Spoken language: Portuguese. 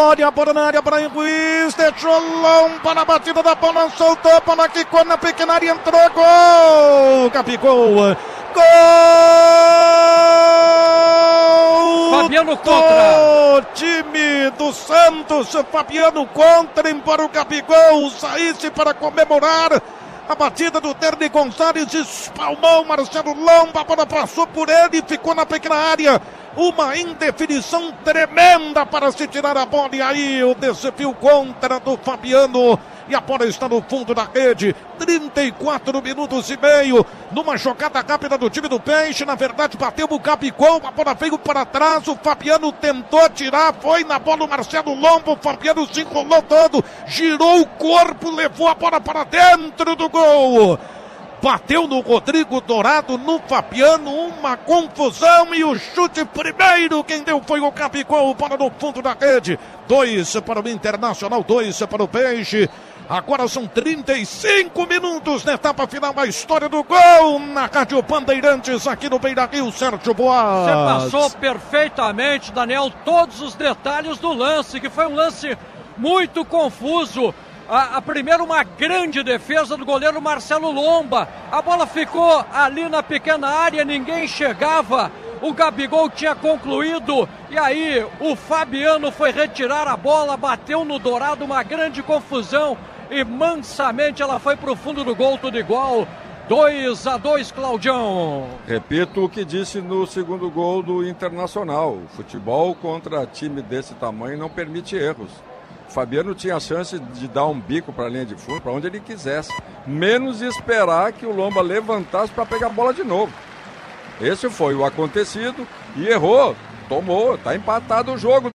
Olha a bola na área, Brian Ruiz, deixou lomba na batida da bola, soltou, bola quicou na pequena área, entrou, gol! Capicou, gol! Fabiano contra. O time do Santos, Fabiano contra, embora o Gabigol saísse para comemorar. A batida do Terni Gonçalves espalmou Marcelo Lomba, a bola passou por ele e ficou na pequena área. Uma indefinição tremenda para se tirar a bola. E aí o desafio contra do Fabiano. E a bola está no fundo da rede. 34 minutos e meio. Numa jogada rápida do time do Peixe. Na verdade, bateu o Gabigol. A bola veio para trás. O Fabiano tentou tirar. Foi na bola o Marcelo Lombo. O Fabiano se enrolou todo. Girou o corpo. Levou a bola para dentro do gol bateu no Rodrigo Dourado, no Fabiano, uma confusão e o chute primeiro, quem deu foi o Capicol, bola no fundo da rede, dois para o Internacional, dois para o Peixe, agora são 35 minutos na etapa final da história do gol, na Rádio Bandeirantes, aqui no Beira Rio, Sérgio Boas. Você passou perfeitamente, Daniel, todos os detalhes do lance, que foi um lance muito confuso, a, a primeiro uma grande defesa do goleiro Marcelo Lomba. A bola ficou ali na pequena área, ninguém chegava. O Gabigol tinha concluído e aí o Fabiano foi retirar a bola, bateu no Dourado, uma grande confusão e mansamente ela foi para o fundo do gol, tudo igual. 2 a 2 Claudião. Repito o que disse no segundo gol do Internacional. Futebol contra time desse tamanho não permite erros. Fabiano tinha a chance de dar um bico para a linha de fundo, para onde ele quisesse. Menos esperar que o Lomba levantasse para pegar a bola de novo. Esse foi o acontecido e errou. Tomou, está empatado o jogo.